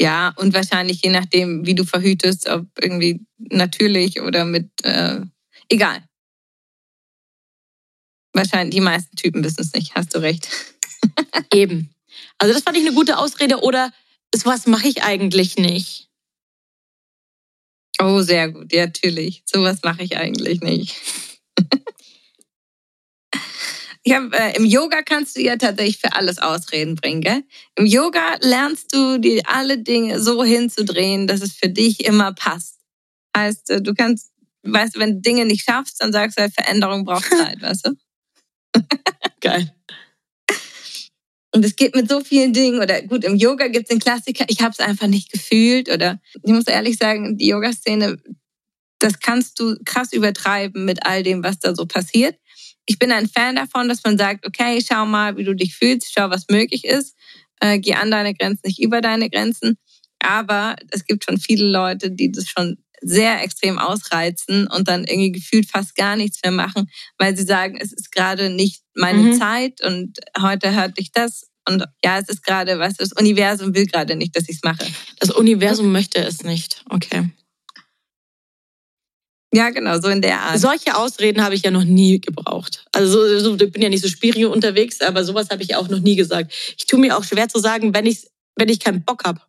Ja, und wahrscheinlich je nachdem, wie du verhütest, ob irgendwie natürlich oder mit, äh, egal. Wahrscheinlich die meisten Typen wissen es nicht, hast du recht. Eben. Also das fand ich eine gute Ausrede oder sowas mache ich eigentlich nicht. Oh, sehr gut, ja, natürlich. Sowas mache ich eigentlich nicht. Ich hab, äh, Im Yoga kannst du ja tatsächlich für alles Ausreden bringen. Gell? Im Yoga lernst du dir alle Dinge so hinzudrehen, dass es für dich immer passt. Heißt, äh, du kannst, weißt du, wenn du Dinge nicht schaffst, dann sagst du, halt, Veränderung braucht Zeit, weißt du? Geil. Und es geht mit so vielen Dingen. Oder gut, im Yoga gibt es den Klassiker, ich habe es einfach nicht gefühlt. Oder ich muss ehrlich sagen, die Yoga-Szene, das kannst du krass übertreiben mit all dem, was da so passiert. Ich bin ein Fan davon, dass man sagt, okay, schau mal, wie du dich fühlst, schau, was möglich ist, äh, geh an deine Grenzen, nicht über deine Grenzen. Aber es gibt schon viele Leute, die das schon sehr extrem ausreizen und dann irgendwie gefühlt fast gar nichts mehr machen, weil sie sagen, es ist gerade nicht meine mhm. Zeit und heute hört dich das. Und ja, es ist gerade, was das Universum will gerade nicht, dass ich es mache. Das Universum möchte es nicht. Okay. Ja, genau, so in der Art. Solche Ausreden habe ich ja noch nie gebraucht. Also so, ich bin ja nicht so spiri unterwegs, aber sowas habe ich auch noch nie gesagt. Ich tue mir auch schwer zu sagen, wenn ich, wenn ich keinen Bock habe.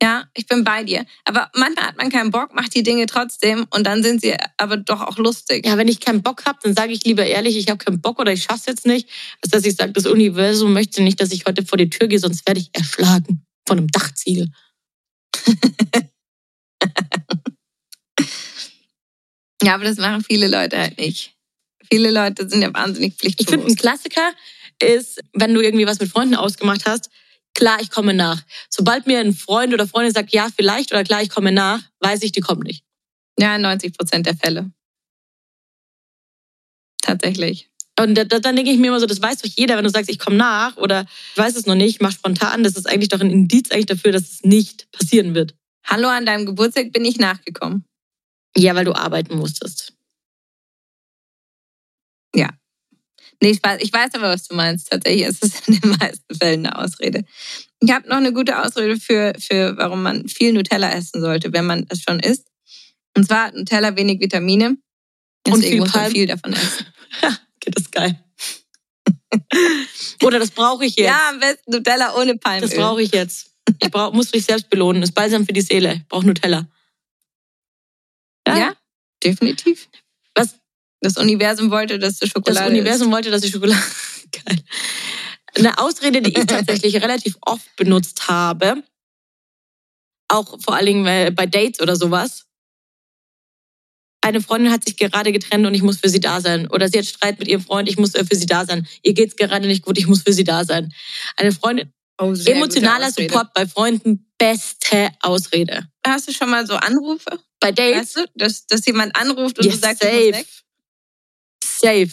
Ja, ich bin bei dir. Aber manchmal hat man keinen Bock, macht die Dinge trotzdem und dann sind sie aber doch auch lustig. Ja, wenn ich keinen Bock habe, dann sage ich lieber ehrlich, ich habe keinen Bock oder ich schaff's jetzt nicht, als dass ich sage, das Universum möchte nicht, dass ich heute vor die Tür gehe, sonst werde ich erschlagen von einem Dachziegel. ja, aber das machen viele Leute halt nicht. Viele Leute sind ja wahnsinnig pflichtbewusst. Ich finde, ein Klassiker ist, wenn du irgendwie was mit Freunden ausgemacht hast, klar, ich komme nach. Sobald mir ein Freund oder Freundin sagt, ja, vielleicht oder klar, ich komme nach, weiß ich, die kommt nicht. Ja, 90 Prozent der Fälle. Tatsächlich. Und da, da, dann denke ich mir immer so, das weiß doch jeder, wenn du sagst, ich komme nach oder ich weiß es noch nicht, mach spontan, das ist eigentlich doch ein Indiz eigentlich dafür, dass es nicht passieren wird. Hallo, an deinem Geburtstag bin ich nachgekommen. Ja, weil du arbeiten musstest. Ja, Nee, ich weiß, ich weiß aber, was du meinst. Tatsächlich ist es in den meisten Fällen eine Ausrede. Ich habe noch eine gute Ausrede für, für, warum man viel Nutella essen sollte, wenn man es schon isst. Und zwar hat Nutella wenig Vitamine. Und viel, muss man viel davon essen. Ja, das ist geil. Oder das brauche ich jetzt. Ja, am besten Nutella ohne Palmöl. Das brauche ich jetzt. Ich brauch, muss mich selbst belohnen. Das ist balsam für die Seele. Ich brauche Nutella. Definitiv. Das Universum wollte, dass du Schokolade Das Universum isst. wollte, dass ich Schokolade. Geil. Eine Ausrede, die ich tatsächlich relativ oft benutzt habe, auch vor allen Dingen bei Dates oder sowas. Eine Freundin hat sich gerade getrennt und ich muss für sie da sein. Oder sie hat Streit mit ihrem Freund, ich muss für sie da sein. Ihr geht's gerade nicht gut, ich muss für sie da sein. Eine Freundin, oh, emotionaler Support bei Freunden, beste Ausrede. Hast du schon mal so Anrufe? Bei Dates? Weißt du, dass, dass jemand anruft und yes, du sagst, safe. du weg? Safe.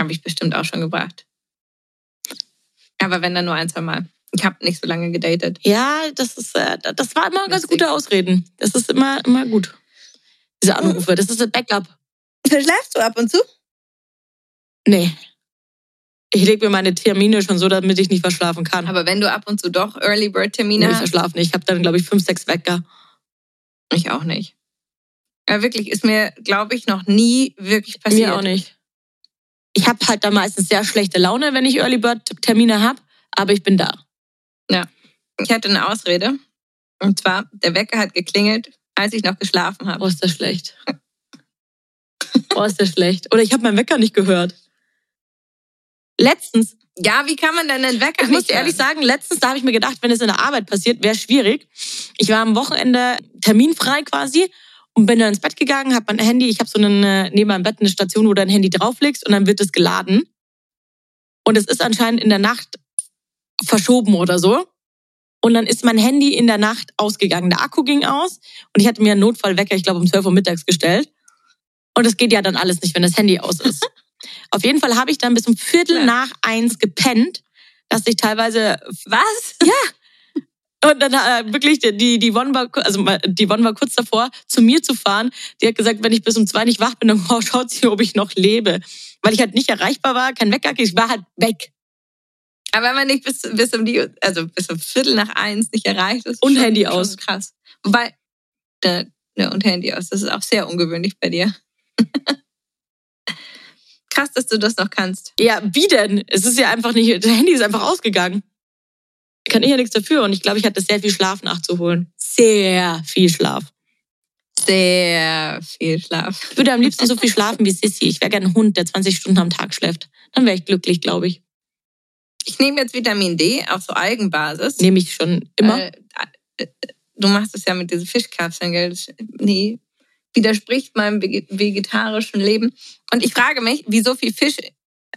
Habe ich bestimmt auch schon gebracht. Aber wenn dann nur ein, zwei Mal. Ich habe nicht so lange gedatet. Ja, das ist, äh, das war immer ganz gute Ausreden. Das ist immer, immer gut. Diese Anrufe, das ist ein Backup. Verschläfst du ab und zu? Nee. Ich lege mir meine Termine schon so, damit ich nicht verschlafen kann. Aber wenn du ab und zu doch Early Bird Termine hast. Ich verschlafe nicht. Ich habe dann, glaube ich, fünf, sechs Wecker. Ich auch nicht. Ja, wirklich, ist mir, glaube ich, noch nie wirklich passiert. Mir auch nicht. Ich habe halt da meistens sehr schlechte Laune, wenn ich Early Bird Termine habe, aber ich bin da. Ja. Ich hatte eine Ausrede. Und zwar, der Wecker hat geklingelt, als ich noch geschlafen habe. Oh, ist das schlecht. oh, ist das schlecht. Oder ich habe meinen Wecker nicht gehört. Letztens. Ja, wie kann man denn den Wecker Ich muss ehrlich sagen, letztens, da habe ich mir gedacht, wenn es in der Arbeit passiert, wäre schwierig. Ich war am Wochenende terminfrei quasi und bin dann ins Bett gegangen, habe mein Handy, ich habe so eine, neben meinem Bett eine Station, wo du dein Handy drauflegst und dann wird es geladen. Und es ist anscheinend in der Nacht verschoben oder so. Und dann ist mein Handy in der Nacht ausgegangen. Der Akku ging aus und ich hatte mir einen Notfallwecker, ich glaube, um 12 Uhr mittags gestellt. Und es geht ja dann alles nicht, wenn das Handy aus ist. Auf jeden Fall habe ich dann bis um Viertel ja. nach eins gepennt, dass ich teilweise... Was? Ja, und dann äh, wirklich, die, die One war, also die One war kurz davor, zu mir zu fahren. Die hat gesagt, wenn ich bis um zwei nicht wach bin, dann schaut sie, ob ich noch lebe. Weil ich halt nicht erreichbar war, kein Wecker, ich war halt weg. Aber wenn man nicht bis, bis um die, also bis um Viertel nach eins nicht erreicht ist. Und schon, Handy aus. Krass. Wobei, ne, ne, und Handy aus. Das ist auch sehr ungewöhnlich bei dir. Krass, dass du das noch kannst. Ja, wie denn? Es ist ja einfach nicht, das Handy ist einfach ausgegangen kann ich ja nichts dafür. Und ich glaube, ich hatte sehr viel Schlaf nachzuholen. Sehr viel Schlaf. Sehr viel Schlaf. Ich würde am liebsten so viel schlafen wie Sissy. Ich wäre gerne ein Hund, der 20 Stunden am Tag schläft. Dann wäre ich glücklich, glaube ich. Ich nehme jetzt Vitamin D auf so Algenbasis. Nehme ich schon immer. Weil, äh, du machst es ja mit diesen Fischkapseln, gell? Nee, widerspricht meinem vege- vegetarischen Leben. Und ich frage mich, wie so viel Fisch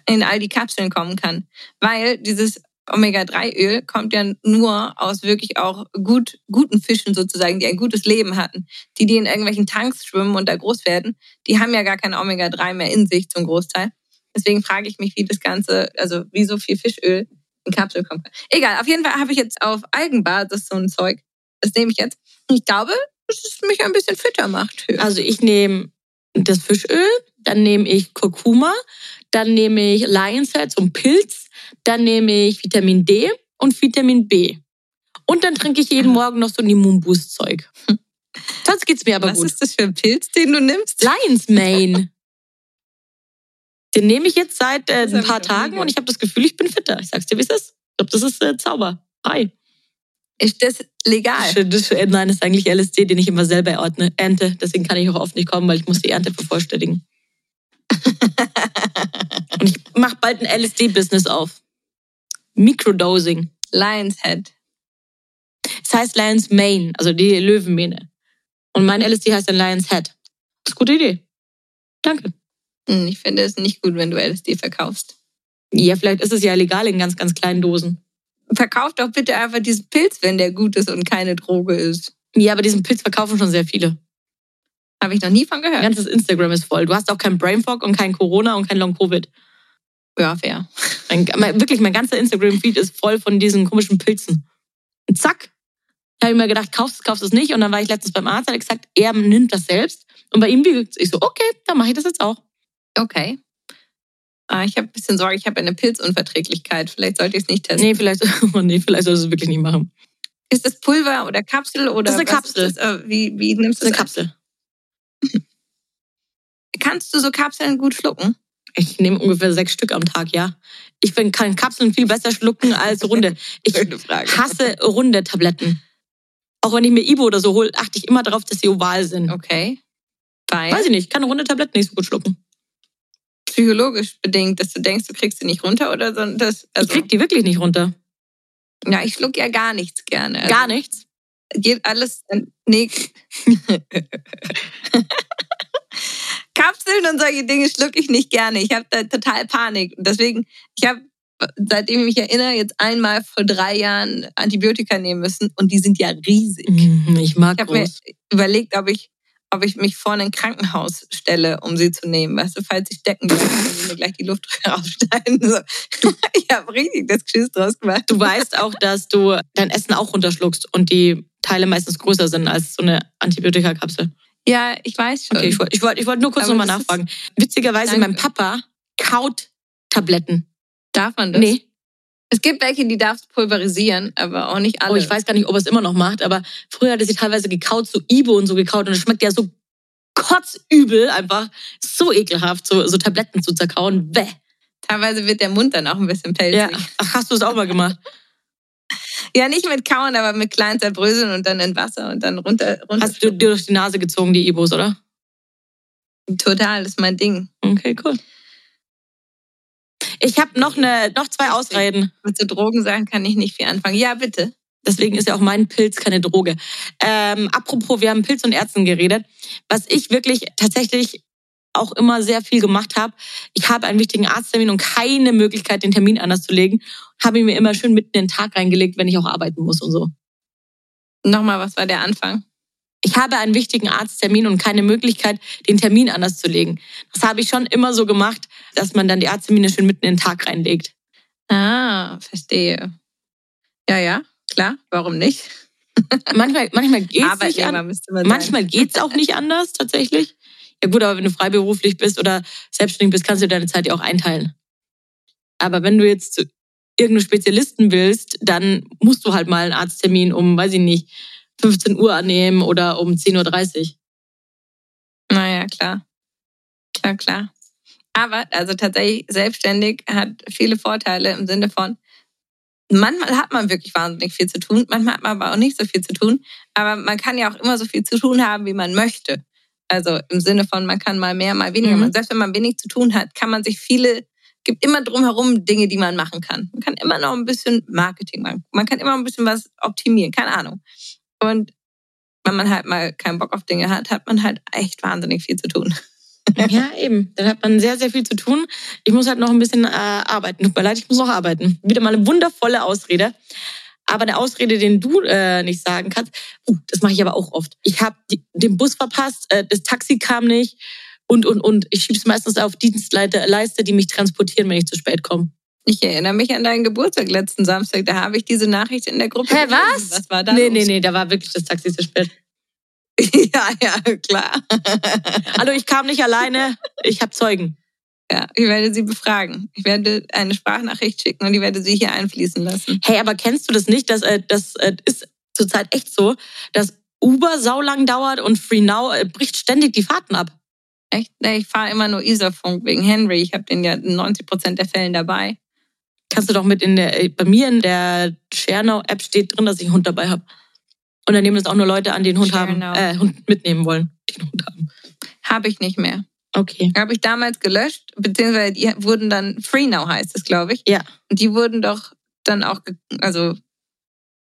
in all die Kapseln kommen kann. Weil dieses Omega-3-Öl kommt ja nur aus wirklich auch gut, guten Fischen sozusagen, die ein gutes Leben hatten. Die, die in irgendwelchen Tanks schwimmen und da groß werden, die haben ja gar kein Omega-3 mehr in sich zum Großteil. Deswegen frage ich mich, wie das Ganze, also wie so viel Fischöl in Kapseln kommt. Egal, auf jeden Fall habe ich jetzt auf Algenbasis so ein Zeug. Das nehme ich jetzt. Ich glaube, dass es mich ein bisschen fitter macht. Also ich nehme das Fischöl, dann nehme ich Kurkuma, dann nehme ich Lion's Head, so Pilz, dann nehme ich Vitamin D und Vitamin B. Und dann trinke ich jeden Morgen noch so ein Immunboost-Zeug. Sonst geht's mir aber Was gut. ist das für ein Pilz, den du nimmst? Lion's Mane. Den nehme ich jetzt seit äh, Das ein paar Tagen und ich habe das Gefühl, ich bin fitter. Ich sag's dir, wie es ist. Ich glaube, das ist äh, Zauber. Hi. Ist das legal? Das, das, äh, nein, das ist eigentlich LSD, den ich immer selber ordne, ernte. Deswegen kann ich auch oft nicht kommen, weil ich muss die Ernte vervollständigen. Und ich mache bald ein LSD-Business auf. Microdosing. Lion's Head. Es heißt Lion's Mane, also die Löwenmähne. Und mein LSD heißt dann Lion's Head. Das ist eine gute Idee. Danke. Hm, Ich finde es nicht gut, wenn du LSD verkaufst. Ja, vielleicht ist es ja legal in ganz, ganz kleinen Dosen. Verkauf doch bitte einfach diesen Pilz, wenn der gut ist und keine Droge ist. Ja, aber diesen Pilz verkaufen schon sehr viele. Habe ich noch nie von gehört. ganzes Instagram ist voll. Du hast auch kein Brain Fog und kein Corona und kein Long Covid. Ja, fair. Mein, mein, wirklich, mein ganzer Instagram-Feed ist voll von diesen komischen Pilzen. Und zack, habe ich mir gedacht, kaufst du es, kaufst du es nicht. Und dann war ich letztens beim Arzt, hat er gesagt, er nimmt das selbst. Und bei ihm wirkt Ich so, okay, dann mache ich das jetzt auch. Okay. Ah, ich habe ein bisschen Sorge, ich habe eine Pilzunverträglichkeit. Vielleicht sollte ich es nicht testen. Nee, vielleicht, oh nee, vielleicht solltest du es wirklich nicht machen. Ist das Pulver oder Kapsel oder Das ist eine Kapsel. das? Äh, Wie, wie nimmst Das du ist eine das? an? Kapsel. Kannst du so Kapseln gut schlucken? Ich nehme ungefähr sechs Stück am Tag, ja. Ich bin, kann Kapseln viel besser schlucken als runde. Ich hasse runde Tabletten. Auch wenn ich mir Ibo oder so hole, achte ich immer darauf, dass sie oval sind. Okay. Weil Weiß ich nicht, ich kann runde Tabletten nicht so gut schlucken. Psychologisch bedingt, dass du denkst, du kriegst sie nicht runter oder so. Das, also, Ich krieg die wirklich nicht runter. ja, ich schluck ja gar nichts gerne. Also, Gar nichts. Geht alles. äh, Nee. Kapseln und solche Dinge schlucke ich nicht gerne. Ich habe da total Panik. Deswegen, ich habe, seitdem ich mich erinnere, jetzt einmal vor drei Jahren Antibiotika nehmen müssen und die sind ja riesig. Mhm, Ich mag Ich habe mir überlegt, ob ich, ob ich mich vor ein Krankenhaus stelle, um sie zu nehmen. Weißt du, falls ich stecken bleibe, mir gleich die Luft raussteigen. So. Ich habe richtig das Geschiss draus gemacht. Du weißt auch, dass du dein Essen auch runterschluckst und die Teile meistens größer sind als so eine Antibiotikakapsel. Ja, ich weiß schon. Okay, ich wollte ich wollt, ich wollt nur kurz nochmal nachfragen. Witzigerweise, Danke. mein Papa kaut Tabletten. Darf man das? Nee. Es gibt welche, die darfst pulverisieren, aber auch nicht alle. Oh, ich weiß gar nicht, ob er es immer noch macht, aber früher hat er sie teilweise gekaut, so Ibo und so gekaut und es schmeckt ja so kotzübel, einfach so ekelhaft, so, so Tabletten zu zerkauen. Bäh. Teilweise wird der Mund dann auch ein bisschen pelzig. Ja. Ja, Ach, hast du es auch mal gemacht? nicht mit Kauen, aber mit kleinen Zerbröseln und dann in Wasser und dann runter. runter Hast du dir durch die Nase gezogen, die Ibos, oder? Total, das ist mein Ding. Okay, cool. Ich habe noch, eine, noch zwei Ausreden. Mit so Drogensachen kann ich nicht viel anfangen. Ja, bitte. Deswegen ist ja auch mein Pilz keine Droge. Ähm, apropos, wir haben Pilz und Ärzten geredet. Was ich wirklich tatsächlich auch immer sehr viel gemacht habe, ich habe einen wichtigen Arzttermin und keine Möglichkeit, den Termin anders zu legen. Habe ich mir immer schön mitten in den Tag reingelegt, wenn ich auch arbeiten muss und so. Nochmal, was war der Anfang? Ich habe einen wichtigen Arzttermin und keine Möglichkeit, den Termin anders zu legen. Das habe ich schon immer so gemacht, dass man dann die Arzttermine schön mitten in den Tag reinlegt. Ah, verstehe. Ja, ja, klar. Warum nicht? Manchmal, manchmal geht's nicht Arbeitnehmer an, man manchmal geht's auch nicht anders tatsächlich. Ja gut, aber wenn du freiberuflich bist oder selbstständig bist, kannst du deine Zeit ja auch einteilen. Aber wenn du jetzt zu irgendeinem Spezialisten willst, dann musst du halt mal einen Arzttermin um, weiß ich nicht, 15 Uhr annehmen oder um 10.30 Uhr. Naja, klar. Klar, klar. Aber also tatsächlich selbstständig hat viele Vorteile im Sinne von, manchmal hat man wirklich wahnsinnig viel zu tun, manchmal hat man aber auch nicht so viel zu tun. Aber man kann ja auch immer so viel zu tun haben, wie man möchte. Also im Sinne von, man kann mal mehr, mal weniger. Mhm. Selbst wenn man wenig zu tun hat, kann man sich viele, gibt immer drumherum Dinge, die man machen kann. Man kann immer noch ein bisschen Marketing machen. Man kann immer ein bisschen was optimieren, keine Ahnung. Und wenn man halt mal keinen Bock auf Dinge hat, hat man halt echt wahnsinnig viel zu tun. Ja, eben. Dann hat man sehr, sehr viel zu tun. Ich muss halt noch ein bisschen äh, arbeiten. Tut mir leid, ich muss noch arbeiten. Wieder mal eine wundervolle Ausrede. Aber eine Ausrede, den du äh, nicht sagen kannst, uh, das mache ich aber auch oft. Ich habe den Bus verpasst, äh, das Taxi kam nicht und, und, und. Ich schiebe es meistens auf Dienstleiste, die mich transportieren, wenn ich zu spät komme. Ich erinnere mich an deinen Geburtstag letzten Samstag. Da habe ich diese Nachricht in der Gruppe. Hä, gelesen. was? Was war da? Nee, los? nee, nee, da war wirklich das Taxi zu spät. ja, ja, klar. Hallo, ich kam nicht alleine, ich habe Zeugen. Ja, ich werde sie befragen. Ich werde eine Sprachnachricht schicken und ich werde sie hier einfließen lassen. Hey, aber kennst du das nicht? dass äh, das äh, ist zurzeit echt so, dass Uber saulang dauert und Free Now äh, bricht ständig die Fahrten ab. Echt? Nee, ich fahre immer nur Isarfunk wegen Henry. Ich habe den ja in 90 Prozent der Fällen dabei. Kannst du doch mit in der, bei mir in der ShareNow-App steht drin, dass ich einen Hund dabei habe. Und dann nehmen das auch nur Leute an, die einen Hund haben, ShareNow. äh, Hund mitnehmen wollen, die einen Hund haben. Habe ich nicht mehr. Okay. Habe ich damals gelöscht, beziehungsweise die wurden dann Free Now heißt es, glaube ich. Ja. Und die wurden doch dann auch, also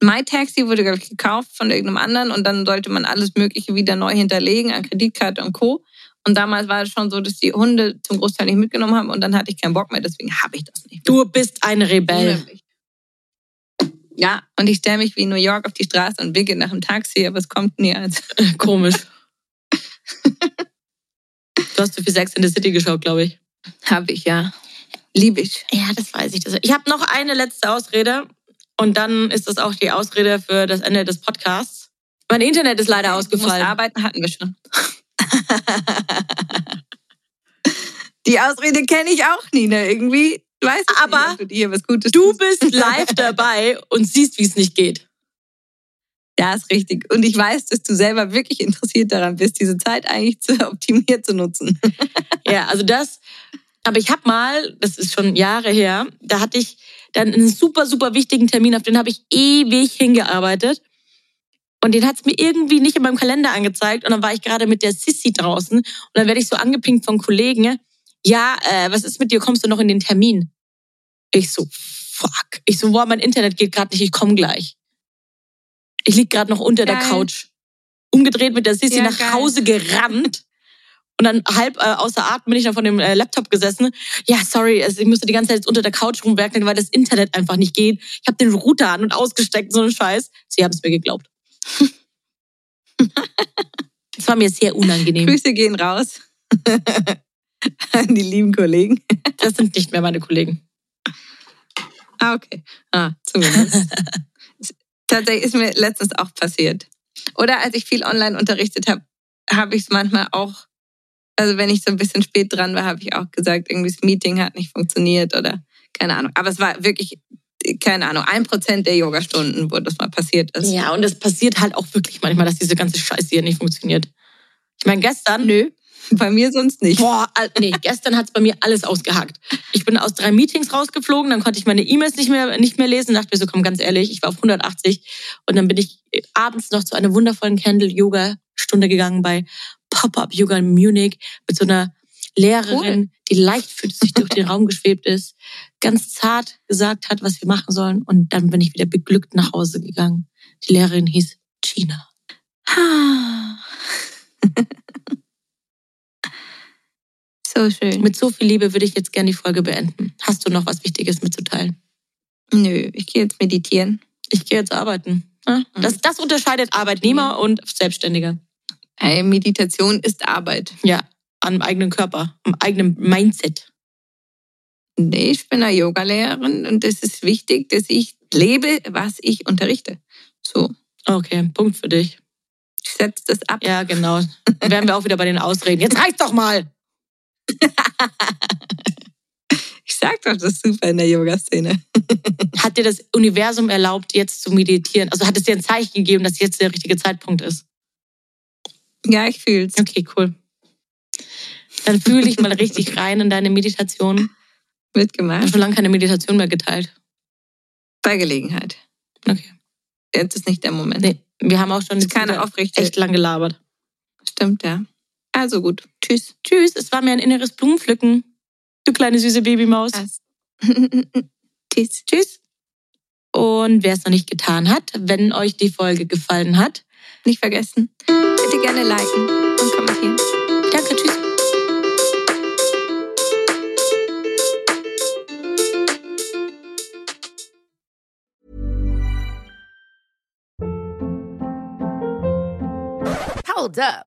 MyTaxi wurde, glaube ich, gekauft von irgendeinem anderen und dann sollte man alles Mögliche wieder neu hinterlegen an Kreditkarte und Co. Und damals war es schon so, dass die Hunde zum Großteil nicht mitgenommen haben und dann hatte ich keinen Bock mehr, deswegen habe ich das nicht. Du bist ein Rebell. Ja, und ich stelle mich wie in New York auf die Straße und winke nach dem Taxi, aber es kommt nie als. Komisch. du hast zu viel Sex in the City geschaut, glaube ich. Habe ich, ja. Liebe ich. Ja, das weiß ich. Das- Ich habe noch eine letzte Ausrede und dann ist das auch die Ausrede für das Ende des Podcasts. Mein Internet ist leider ausgefallen. arbeiten, hatten wir schon. Die Ausrede kenne ich auch, Nina. Irgendwie weiß ich Aber nicht, du was Gutes Du bist live dabei und siehst, wie es nicht geht. Ja, ist richtig. Und ich weiß, dass du selber wirklich interessiert daran bist, diese Zeit eigentlich zu optimiert zu nutzen. Ja, also das. Aber ich habe mal, das ist schon Jahre her, da hatte ich dann einen super, super wichtigen Termin, auf den habe ich ewig hingearbeitet. Und den hat es mir irgendwie nicht in meinem Kalender angezeigt. Und dann war ich gerade mit der Sissy draußen. Und dann werde ich so angepinkt von Kollegen. Ja, äh, was ist mit dir? Kommst du noch in den Termin? Ich so, fuck. Ich so, boah, mein Internet geht gerade nicht, ich komme gleich. Ich lieg gerade noch unter der Geil. Couch. Umgedreht mit der Sissy Ja, nach geil. Hause gerannt. Und dann halb äh, außer Atem bin ich dann von dem äh, Laptop gesessen. Ja, sorry, also ich musste die ganze Zeit unter der Couch rumwerkeln, weil das Internet einfach nicht geht. Ich habe den Router an und ausgesteckt, so ein Scheiß. Sie haben es mir geglaubt. Es war mir sehr unangenehm. Grüße gehen raus an die lieben Kollegen. Das sind nicht mehr meine Kollegen. Ah, okay. Ah, zumindest. Tatsächlich ist mir letztens auch passiert. Oder als ich viel online unterrichtet habe, habe ich es manchmal auch, also wenn ich so ein bisschen spät dran war, habe ich auch gesagt, irgendwie das Meeting hat nicht funktioniert oder keine Ahnung. Aber es war wirklich, keine Ahnung, ein Prozent der Yogastunden, wo das mal passiert ist. Ja, und es passiert halt auch wirklich manchmal, dass diese ganze Scheiße hier nicht funktioniert. Ich meine, gestern. Nö, bei mir sonst nicht. Boah, nee, gestern hat's bei mir alles ausgehackt. Ich bin aus drei Meetings rausgeflogen, dann konnte ich meine E-Mails nicht mehr, nicht mehr lesen. Dachte mir so, komm, ganz ehrlich, ich war auf 180. Und dann bin ich äh, abends noch zu einer wundervollen Candle-Yoga-Stunde gegangen bei Pop-Up Yoga in Munich mit so einer Lehrerin, die leichtfüßig durch den Raum geschwebt ist, ganz zart gesagt hat, was wir machen sollen. Und dann bin ich wieder beglückt nach Hause gegangen. Die Lehrerin hieß Gina. So schön. Mit so viel Liebe würde ich jetzt gerne die Folge beenden. Hast du noch was Wichtiges mitzuteilen? Nö, ich gehe jetzt meditieren. Ich gehe jetzt arbeiten. Ja? Das, das unterscheidet Arbeitnehmer und Selbstständige. Ey, Meditation ist Arbeit. Ja, am eigenen Körper, am eigenen Mindset. Nee, ich bin eine Yogalehrerin und es ist wichtig, dass ich lebe, was ich unterrichte. So, Okay, Punkt für dich. ich setze das ab. Ja, genau. Dann wären wir auch wieder bei den Ausreden. Jetzt reicht doch mal! Ich sag doch, das ist super in der Yoga-Szene. Hat dir das Universum erlaubt, jetzt zu meditieren? Also hat es dir ein Zeichen gegeben, dass jetzt der richtige Zeitpunkt ist? Ja, ich fühl's. Okay, cool. Dann fühle ich mal richtig rein in deine Meditation. Ich Mitgemacht. habe schon lange keine Meditation mehr geteilt. Bei Gelegenheit. Okay. Jetzt ist nicht der Moment. Nee, wir haben auch schon keine aufrichtige- echt lang gelabert. Stimmt, ja. Also gut. Tschüss. Tschüss, es war mir ein inneres Blumenpflücken. Du kleine süße Babymaus. Tschüss. Tschüss. Und wer es noch nicht getan hat, wenn euch die Folge gefallen hat, Nicht vergessen. Bitte gerne liken und kommentieren. danke, tschüss. Hold up.